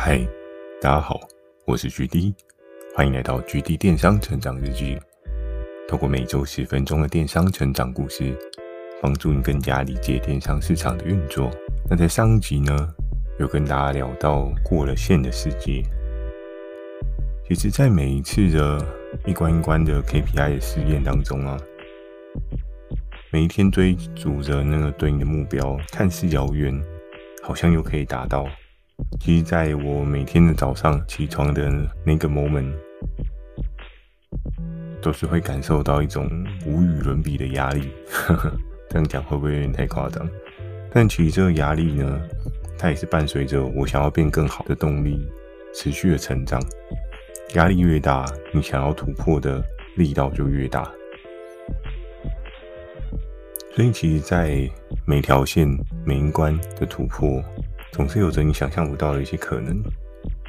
嗨，大家好，我是 GD，欢迎来到 GD 电商成长日记。透过每周十分钟的电商成长故事，帮助你更加理解电商市场的运作。那在上一集呢，有跟大家聊到过了线的世界。其实，在每一次的一关一关的 KPI 的试验当中啊，每一天追逐着那个对应的目标，看似遥远，好像又可以达到。其实，在我每天的早上起床的那个 moment，都是会感受到一种无与伦比的压力。这样讲会不会有点太夸张？但其实这个压力呢，它也是伴随着我想要变更好的动力，持续的成长。压力越大，你想要突破的力道就越大。所以，其实，在每条线、每一关的突破，总是有着你想象不到的一些可能。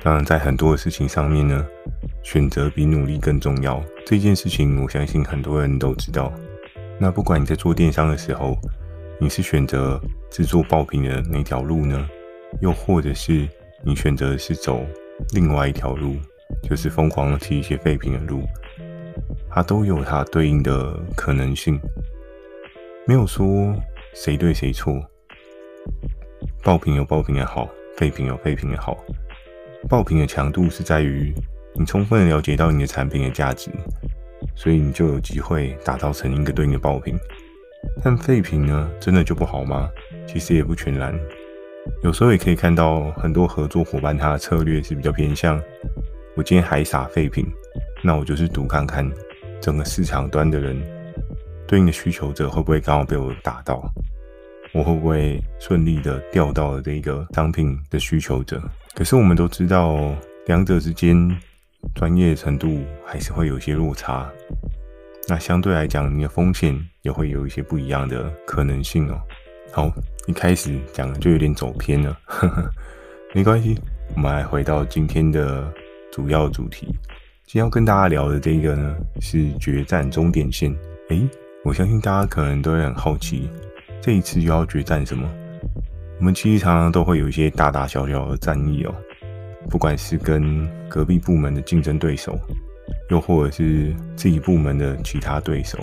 当然，在很多的事情上面呢，选择比努力更重要。这件事情，我相信很多人都知道。那不管你在做电商的时候，你是选择制作爆品的那条路呢，又或者是你选择是走另外一条路，就是疯狂的提一些废品的路，它都有它对应的可能性，没有说谁对谁错。爆品有爆品的好，废品有废品的好。爆品的强度是在于你充分的了解到你的产品的价值，所以你就有机会打造成一个对应的爆品。但废品呢，真的就不好吗？其实也不全然。有时候也可以看到很多合作伙伴他的策略是比较偏向，我今天还撒废品，那我就是赌看看整个市场端的人对应的需求者会不会刚好被我打到。我会不会顺利的钓到了这个商品的需求者？可是我们都知道，两者之间专业程度还是会有一些落差。那相对来讲，你的风险也会有一些不一样的可能性哦。好，一开始讲就有点走偏了，呵呵，没关系，我们来回到今天的主要主题。今天要跟大家聊的这个呢，是决战终点线。诶，我相信大家可能都会很好奇。这一次又要决战什么？我们其实常常都会有一些大大小小的战役哦，不管是跟隔壁部门的竞争对手，又或者是自己部门的其他对手，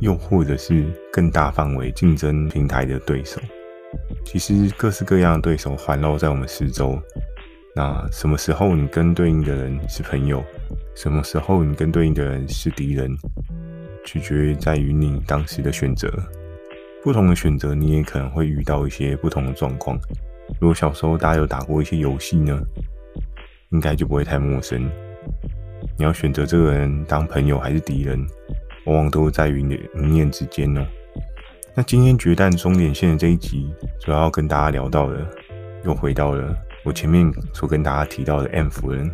又或者是更大范围竞争平台的对手。其实各式各样的对手环绕在我们四周。那什么时候你跟对应的人是朋友？什么时候你跟对应的人是敌人？取决于在于你当时的选择。不同的选择，你也可能会遇到一些不同的状况。如果小时候大家有打过一些游戏呢，应该就不会太陌生。你要选择这个人当朋友还是敌人，往往都在于你一念之间哦。那今天决战终点线的这一集，主要跟大家聊到的，又回到了我前面所跟大家提到的 M 夫人。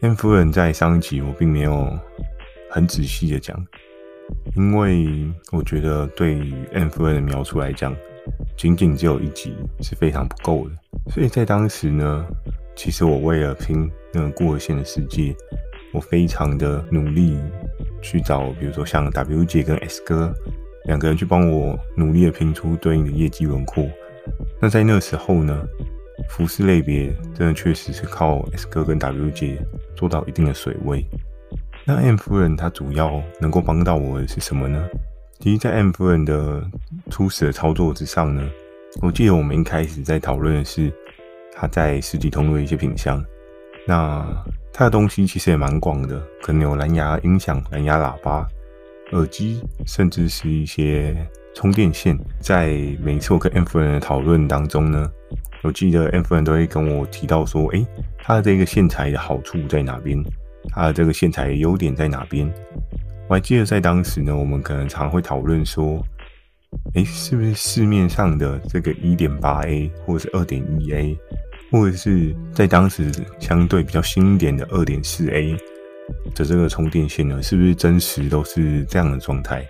M 夫人在上一集我并没有很仔细的讲。因为我觉得对于 M 夫人的描述来讲，仅仅只有一集是非常不够的。所以在当时呢，其实我为了拼那个过线的世界，我非常的努力去找，比如说像 W 姐跟 S 哥两个人去帮我努力的拼出对应的业绩轮廓。那在那时候呢，服饰类别真的确实是靠 S 哥跟 W 姐做到一定的水位。那 M 夫人她主要能够帮到我的是什么呢？其实，在 M 夫人的初始的操作之上呢，我记得我们一开始在讨论的是她在实体通路的一些品项。那它的东西其实也蛮广的，可能有蓝牙音响、蓝牙喇叭、耳机，甚至是一些充电线。在每次我跟 M 夫人的讨论当中呢，我记得 M 夫人都会跟我提到说：“诶，它的这个线材的好处在哪边？”它的这个线材优点在哪边？我还记得在当时呢，我们可能常会讨论说，诶，是不是市面上的这个一点八 A 或者是二点一 A，或者是在当时相对比较新一点的二点四 A 的这个充电线呢，是不是真实都是这样的状态？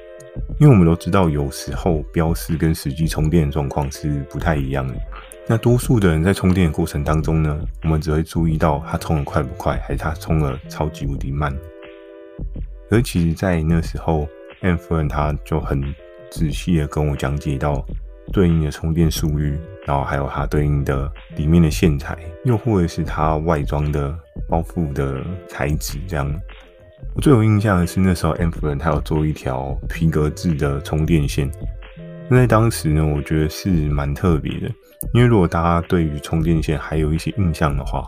因为我们都知道，有时候标示跟实际充电的状况是不太一样的。那多数的人在充电的过程当中呢，我们只会注意到它充的快不快，还是它充的超级无敌慢。而其实，在那时候，M 夫人他就很仔细的跟我讲解到，对应的充电速率，然后还有它对应的里面的线材，又或者是它外装的包覆的材质这样。我最有印象的是那时候 M 夫人她有做一条皮革制的充电线，那在当时呢，我觉得是蛮特别的。因为如果大家对于充电线还有一些印象的话，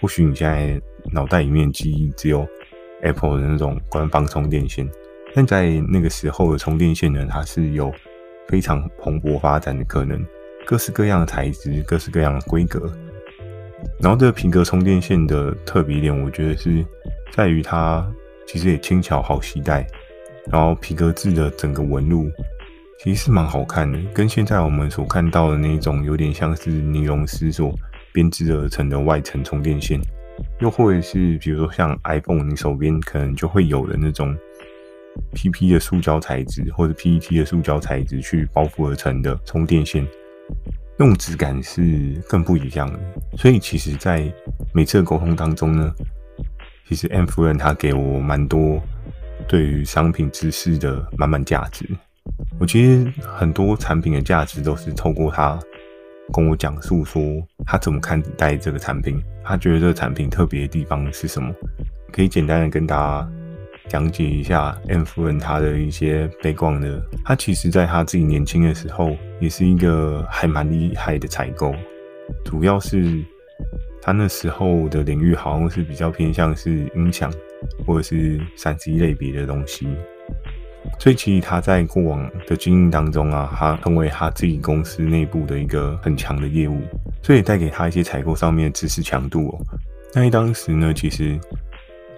或许你现在脑袋里面记忆只有 Apple 的那种官方充电线，但在那个时候的充电线呢，它是有非常蓬勃发展的可能，各式各样的材质，各式各样的规格。然后这个皮革充电线的特别点，我觉得是在于它其实也轻巧好携带，然后皮革质的整个纹路。其实是蛮好看的，跟现在我们所看到的那种有点像是尼龙丝所编织而成的外层充电线，又或者是比如说像 iPhone，你手边可能就会有的那种 PP 的塑胶材质或者 PET 的塑胶材质去包覆而成的充电线，那种质感是更不一样的。所以其实，在每次的沟通当中呢，其实 M 夫人她给我蛮多对于商品知识的满满价值。我其实很多产品的价值都是透过他跟我讲述说他怎么看待这个产品，他觉得这个产品特别的地方是什么，可以简单的跟大家讲解一下 M 夫人他的一些背光的。他其实在他自己年轻的时候也是一个还蛮厉害的采购，主要是他那时候的领域好像是比较偏向是音响或者是三 C 类别的东西。所以其实他在过往的经营当中啊，他成为他自己公司内部的一个很强的业务，所以带给他一些采购上面的知识强度哦。那当时呢，其实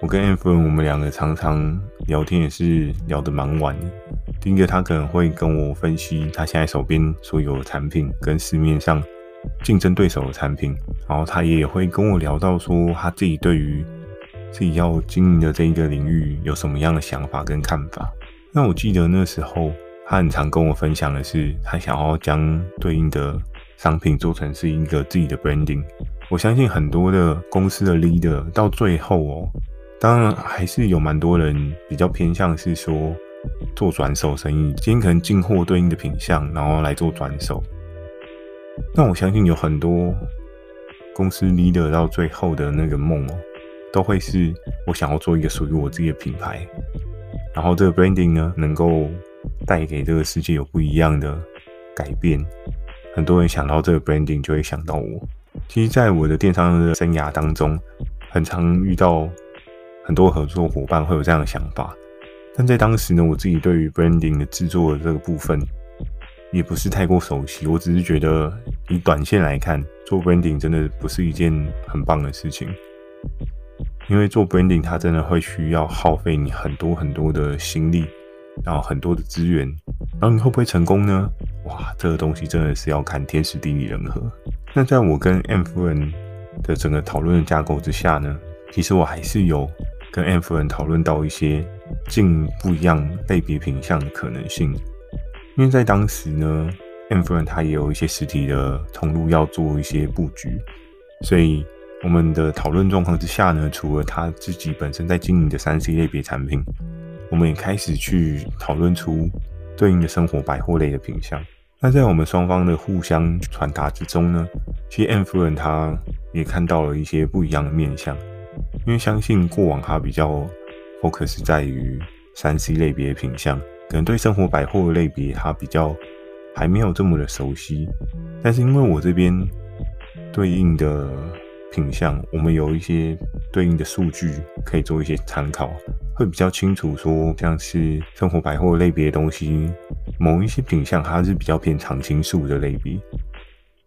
我跟 M 夫人我们两个常常聊天也是聊得蛮晚的。第一个，他可能会跟我分析他现在手边所有的产品跟市面上竞争对手的产品，然后他也会跟我聊到说他自己对于自己要经营的这一个领域有什么样的想法跟看法。那我记得那时候，他很常跟我分享的是，他想要将对应的商品做成是一个自己的 branding。我相信很多的公司的 leader 到最后哦，当然还是有蛮多人比较偏向是说做转手生意，今天可能进货对应的品相，然后来做转手。那我相信有很多公司 leader 到最后的那个梦哦，都会是我想要做一个属于我自己的品牌。然后这个 branding 呢，能够带给这个世界有不一样的改变。很多人想到这个 branding，就会想到我。其实，在我的电商的生涯当中，很常遇到很多合作伙伴会有这样的想法。但在当时呢，我自己对于 branding 的制作的这个部分，也不是太过熟悉。我只是觉得，以短线来看，做 branding 真的不是一件很棒的事情。因为做 branding，它真的会需要耗费你很多很多的心力，然后很多的资源，然后你会不会成功呢？哇，这个东西真的是要看天时地利人和。那在我跟 M 夫人的整个讨论的架构之下呢，其实我还是有跟 M 夫人讨论到一些进不一样类别品项的可能性。因为在当时呢，M 夫人她也有一些实体的通路要做一些布局，所以。我们的讨论状况之下呢，除了他自己本身在经营的三 C 类别产品，我们也开始去讨论出对应的生活百货类的品项。那在我们双方的互相传达之中呢，其实 M 夫人她也看到了一些不一样的面向，因为相信过往她比较 focus 在于三 C 类别的品项，可能对生活百货类别她比较还没有这么的熟悉。但是因为我这边对应的品相，我们有一些对应的数据可以做一些参考，会比较清楚说，像是生活百货类别的东西，某一些品相它是比较偏常青树的类别。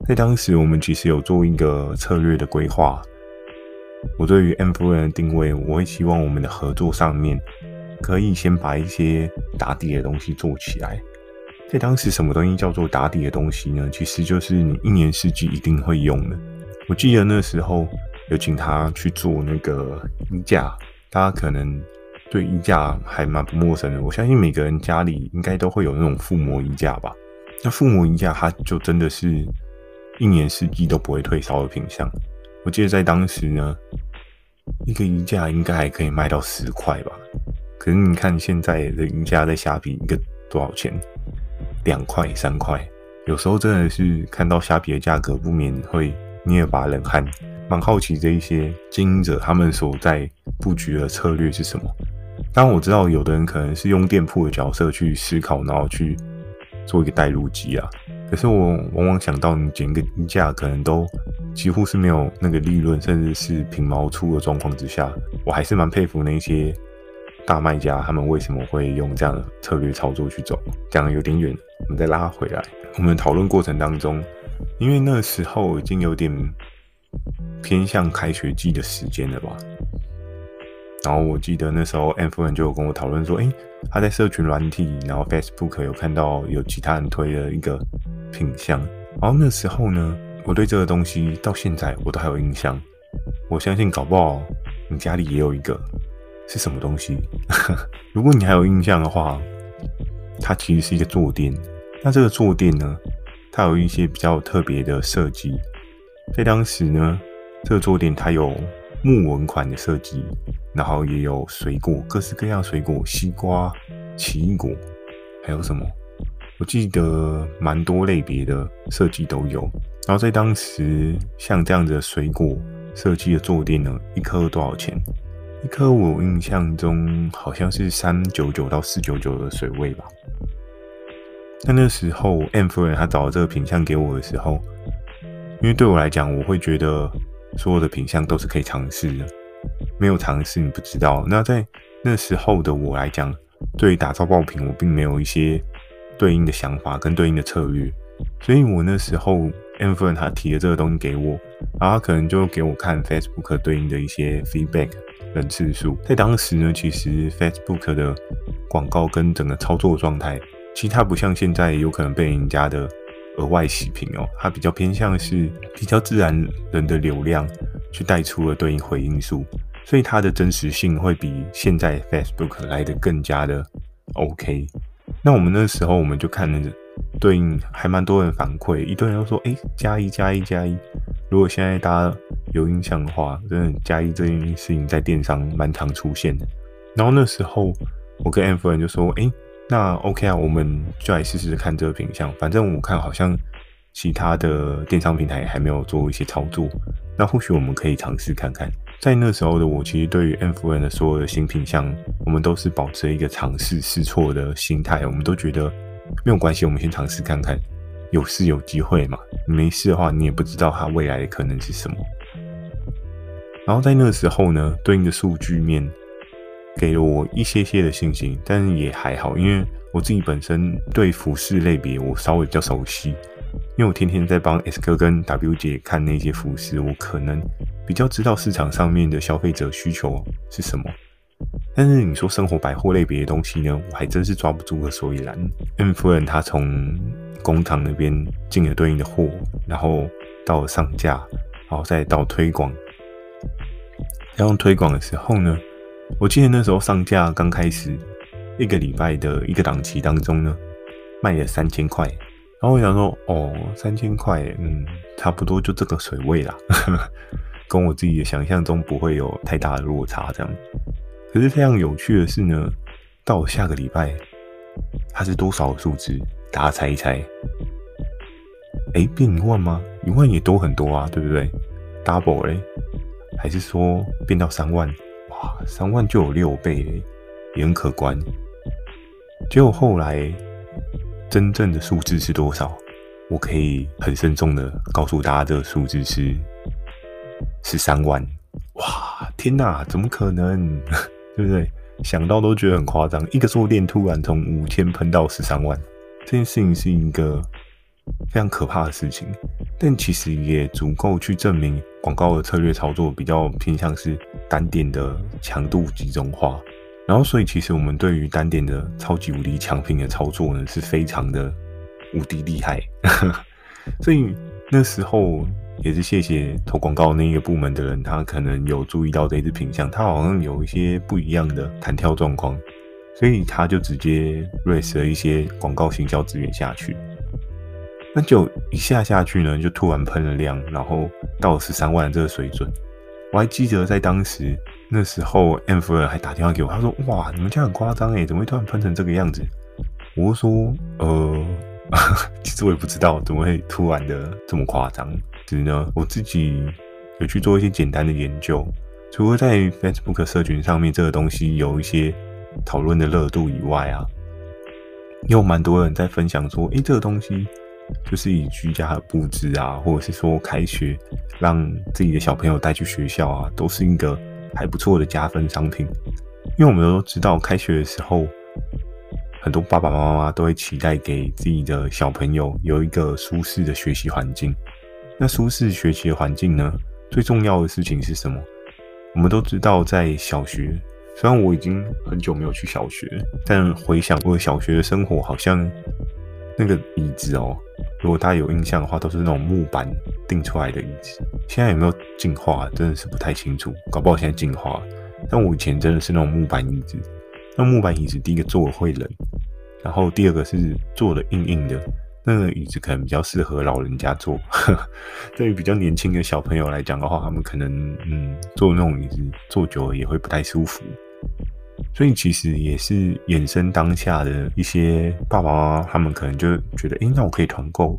在当时，我们其实有做一个策略的规划。我对于 M 夫人的定位，我会希望我们的合作上面可以先把一些打底的东西做起来。在当时，什么东西叫做打底的东西呢？其实就是你一年四季一定会用的。我记得那时候有请他去做那个衣架，大家可能对衣架还蛮不陌生的。我相信每个人家里应该都会有那种附魔衣架吧？那附魔衣架它就真的是一年四季都不会退烧的品相。我记得在当时呢，一个衣架应该还可以卖到十块吧？可是你看现在的衣架在虾皮一个多少钱？两块、三块，有时候真的是看到虾皮的价格，不免会捏一把冷汗，蛮好奇这一些经营者他们所在布局的策略是什么。当然我知道有的人可能是用店铺的角色去思考，然后去做一个带入机啊。可是我往往想到你减个价，可能都几乎是没有那个利润，甚至是平毛出的状况之下，我还是蛮佩服那些大卖家，他们为什么会用这样的策略操作去走。讲的有点远，我们再拉回来。我们讨论过程当中，因为那时候已经有点偏向开学季的时间了吧。然后我记得那时候 M 夫人就有跟我讨论说，诶，他在社群软体，然后 Facebook 有看到有其他人推的一个品相。然后那时候呢，我对这个东西到现在我都还有印象。我相信搞不好你家里也有一个，是什么东西？如果你还有印象的话，它其实是一个坐垫。那这个坐垫呢，它有一些比较特别的设计。在当时呢，这个坐垫它有木纹款的设计。然后也有水果，各式各样水果，西瓜、奇异果，还有什么？我记得蛮多类别的设计都有。然后在当时，像这样子的水果设计的坐垫呢，一颗多少钱？一颗我印象中好像是三九九到四九九的水位吧。那那时候 M 夫人她找了这个品相给我的时候，因为对我来讲，我会觉得所有的品相都是可以尝试的。没有尝试，你不知道。那在那时候的我来讲，对于打造爆品，我并没有一些对应的想法跟对应的策略。所以我那时候 M 夫人他提了这个东西给我，然后他可能就给我看 Facebook 对应的一些 feedback 人次数。在当时呢，其实 Facebook 的广告跟整个操作状态，其实它不像现在有可能被人家的额外洗屏哦，它比较偏向是比较自然人的流量。去带出了对应回应数，所以它的真实性会比现在 Facebook 来的更加的 OK。那我们那时候我们就看了对应，还蛮多人反馈，一堆人都说：“哎，加一加一加一。”如果现在大家有印象的话，真的加一这件事情在电商蛮常出现的。然后那时候我跟 M 夫人就说：“哎，那 OK 啊，我们就来试试看这个品相。反正我看好像其他的电商平台还没有做一些操作。”那或许我们可以尝试看看，在那时候的我，其实对于 M 夫人的所有的新品项，我们都是保持一个尝试试错的心态。我们都觉得没有关系，我们先尝试看看，有事有机会嘛。没事的话，你也不知道它未来的可能是什么。然后在那时候呢，对应的数据面给了我一些些的信心，但是也还好，因为我自己本身对服饰类别我稍微比较熟悉。因为我天天在帮 S 哥跟 W 姐看那些服饰，我可能比较知道市场上面的消费者需求是什么。但是你说生活百货类别的东西呢，我还真是抓不住个所以然。M 夫人她从工厂那边进了对应的货，然后到了上架，然后再到推广。要用推广的时候呢，我记得那时候上架刚开始一个礼拜的一个档期当中呢，卖了三千块。然后我想说，哦，三千块，嗯，差不多就这个水位啦，跟我自己的想象中不会有太大的落差，这样。可是非常有趣的是呢，到下个礼拜，它是多少数字？大家猜一猜？哎，变一万吗？一万也多很多啊，对不对？Double 嘞？还是说变到三万？三万就有六倍，也很可观。结果后来。真正的数字是多少？我可以很慎重的告诉大家，这个数字是十三万。哇，天哪，怎么可能？对不对？想到都觉得很夸张。一个坐垫突然从五千喷到十三万，这件事情是一个非常可怕的事情。但其实也足够去证明广告的策略操作比较偏向是单点的强度集中化。然后，所以其实我们对于单点的超级无敌强品的操作呢，是非常的无敌厉害。所以那时候也是谢谢投广告那一个部门的人，他可能有注意到这一支品项，他好像有一些不一样的弹跳状况，所以他就直接 raise 了一些广告行销资源下去。那就一下下去呢，就突然喷了量，然后到了十三万这个水准。我还记得在当时那时候，M 夫人还打电话给我，他说：“哇，你们家很夸张诶，怎么会突然喷成这个样子？”我说：“呃，其实我也不知道怎么会突然的这么夸张。只是呢，我自己有去做一些简单的研究，除了在 Facebook 社群上面这个东西有一些讨论的热度以外啊，有蛮多人在分享说，诶，这个东西就是以居家的布置啊，或者是说开学让自己的小朋友带去学校啊，都是一个还不错的加分商品。因为我们都知道，开学的时候，很多爸爸妈妈都会期待给自己的小朋友有一个舒适的学习环境。那舒适学习的环境呢，最重要的事情是什么？我们都知道，在小学，虽然我已经很久没有去小学，但回想过小学的生活，好像那个椅子哦，如果大家有印象的话，都是那种木板钉出来的椅子。现在有没有进化，真的是不太清楚，搞不好现在进化。但我以前真的是那种木板椅子，那木板椅子第一个坐了会冷，然后第二个是坐的硬硬的，那个椅子可能比较适合老人家坐，对于比较年轻的小朋友来讲的话，他们可能嗯坐那种椅子坐久了也会不太舒服，所以其实也是衍生当下的一些爸爸妈妈，他们可能就觉得，诶，那我可以团购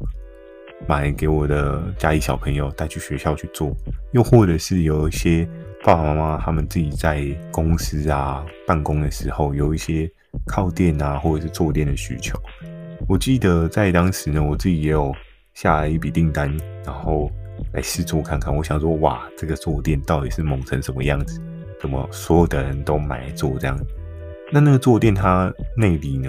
买给我的家里小朋友带去学校去做，又或者是有一些。爸爸妈妈他们自己在公司啊办公的时候，有一些靠垫啊，或者是坐垫的需求。我记得在当时呢，我自己也有下了一笔订单，然后来试坐看看。我想说，哇，这个坐垫到底是猛成什么样子？怎么所有的人都买来坐这样？那那个坐垫它内里呢，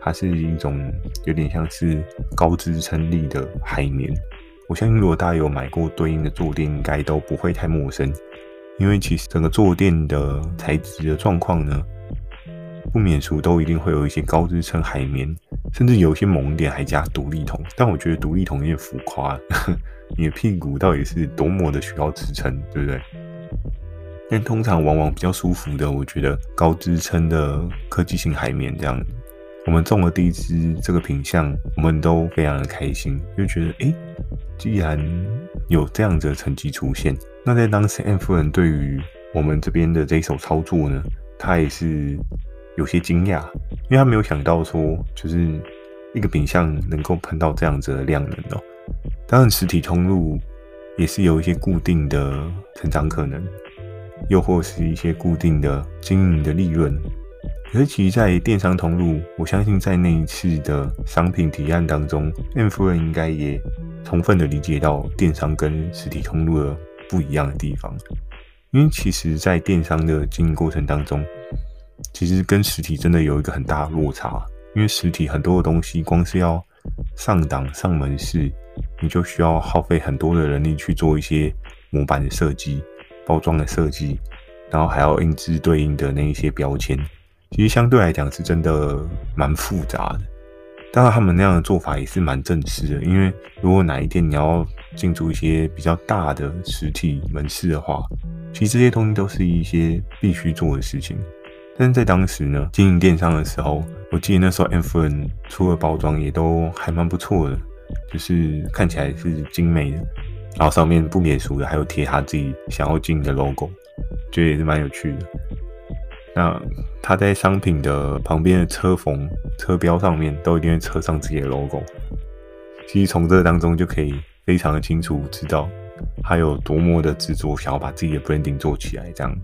它是一种有点像是高支撑力的海绵。我相信如果大家有买过对应的坐垫，应该都不会太陌生。因为其实整个坐垫的材质的状况呢，不免俗都一定会有一些高支撑海绵，甚至有一些猛点还加独立筒。但我觉得独立筒有点浮夸，你的屁股到底是多么的需要支撑，对不对？但通常往往比较舒服的，我觉得高支撑的科技型海绵这样。我们中了第一支这个品相，我们都非常的开心，就觉得诶，既然有这样子的成绩出现。那在当时，M 夫人对于我们这边的这一手操作呢，她也是有些惊讶，因为她没有想到说，就是一个品相能够碰到这样子的量能哦。当然，实体通路也是有一些固定的成长可能，又或是一些固定的经营的利润。尤，其，在电商通路，我相信在那一次的商品提案当中，M 夫人应该也充分的理解到电商跟实体通路的。不一样的地方，因为其实，在电商的经营过程当中，其实跟实体真的有一个很大的落差。因为实体很多的东西，光是要上档、上门市，你就需要耗费很多的人力去做一些模板的设计、包装的设计，然后还要印制对应的那一些标签。其实相对来讲，是真的蛮复杂的。当然，他们那样的做法也是蛮正式的，因为如果哪一天你要进驻一些比较大的实体门市的话，其实这些东西都是一些必须做的事情。但是在当时呢，经营电商的时候，我记得那时候 M 夫人出的包装也都还蛮不错的，就是看起来是精美的，然后上面不免俗的还有贴他自己想要经营的 logo，觉得也是蛮有趣的。那他在商品的旁边的车缝、车标上面都一定会扯上自己的 logo。其实从这当中就可以非常的清楚知道他有多么的执着，想要把自己的 branding 做起来。这样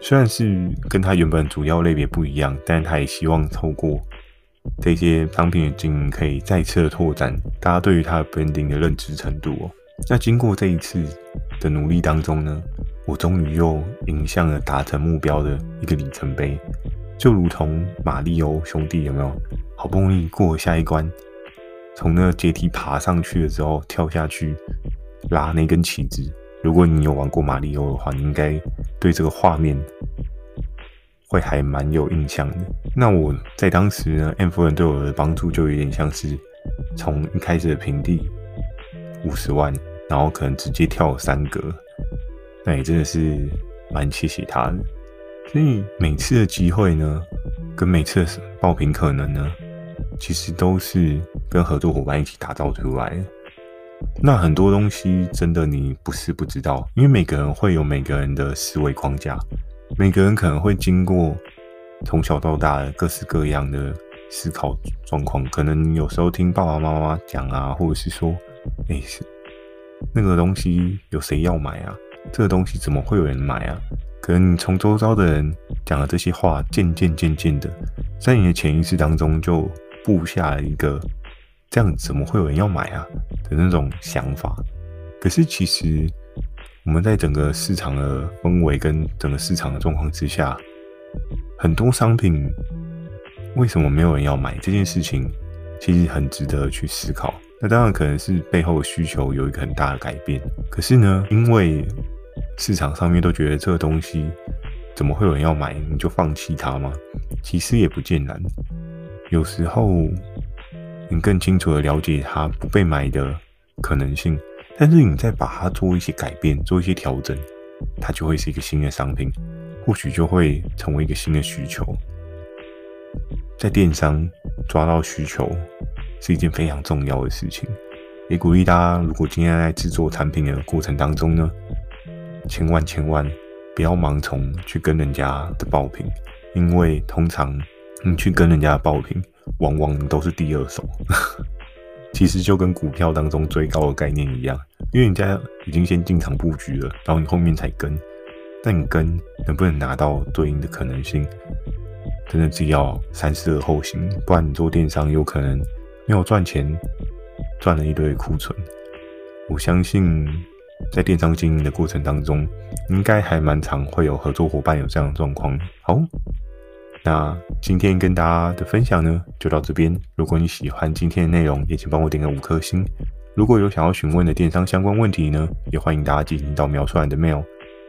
虽然是跟他原本主要类别不一样，但他也希望透过这些商品的经营，可以再次的拓展大家对于他的 branding 的认知程度哦。那经过这一次的努力当中呢，我终于又迎向了达成目标的一个里程碑，就如同马里欧兄弟有没有？好不容易过下一关，从那个阶梯爬上去的时候，跳下去拉那根旗子。如果你有玩过马里欧的话，你应该对这个画面会还蛮有印象的。那我在当时呢，M 夫人对我的帮助就有点像是从一开始的平地五十万，然后可能直接跳三格。那也真的是蛮谢谢他的，所以每次的机会呢，跟每次的爆品可能呢，其实都是跟合作伙伴一起打造出来。那很多东西真的你不是不知道，因为每个人会有每个人的思维框架，每个人可能会经过从小到大的各式各样的思考状况。可能有时候听爸爸妈妈讲啊，或者是说，哎，是那个东西有谁要买啊？这个东西怎么会有人买啊？可能你从周遭的人讲的这些话，渐渐渐渐的，在你的潜意识当中就布下了一个这样怎么会有人要买啊的那种想法。可是其实我们在整个市场的氛围跟整个市场的状况之下，很多商品为什么没有人要买这件事情，其实很值得去思考。那当然可能是背后的需求有一个很大的改变。可是呢，因为市场上面都觉得这个东西怎么会有人要买？你就放弃它吗？其实也不见然。有时候你更清楚的了解它不被买的可能性，但是你再把它做一些改变，做一些调整，它就会是一个新的商品，或许就会成为一个新的需求。在电商抓到需求是一件非常重要的事情，也鼓励大家，如果今天在制作产品的过程当中呢，千万千万不要盲从去跟人家的爆品，因为通常你去跟人家的爆品，往往都是第二手。其实就跟股票当中追高的概念一样，因为人家已经先进场布局了，然后你后面才跟，但你跟能不能拿到对应的可能性，真的是要三思而后行，不然你做电商有可能没有赚钱，赚了一堆库存。我相信。在电商经营的过程当中，应该还蛮常会有合作伙伴有这样的状况。好，那今天跟大家的分享呢，就到这边。如果你喜欢今天的内容，也请帮我点个五颗星。如果有想要询问的电商相关问题呢，也欢迎大家进行到描述栏的 mail，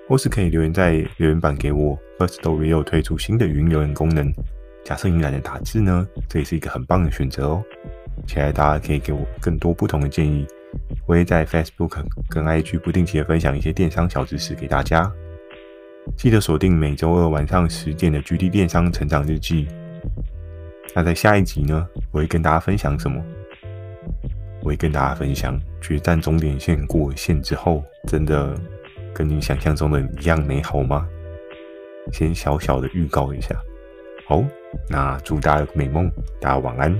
或是可以留言在留言板给我。Firstory 又推出新的语音留言功能，假设你懒得打字呢，这也是一个很棒的选择哦。期待大家可以给我更多不同的建议。我会在 Facebook 跟 IG 不定期的分享一些电商小知识给大家，记得锁定每周二晚上十点的 GD 电商成长日记。那在下一集呢，我会跟大家分享什么？我会跟大家分享决战终点线过线之后，真的跟你想象中的一样美好吗？先小小的预告一下。好，那祝大家有个美梦，大家晚安。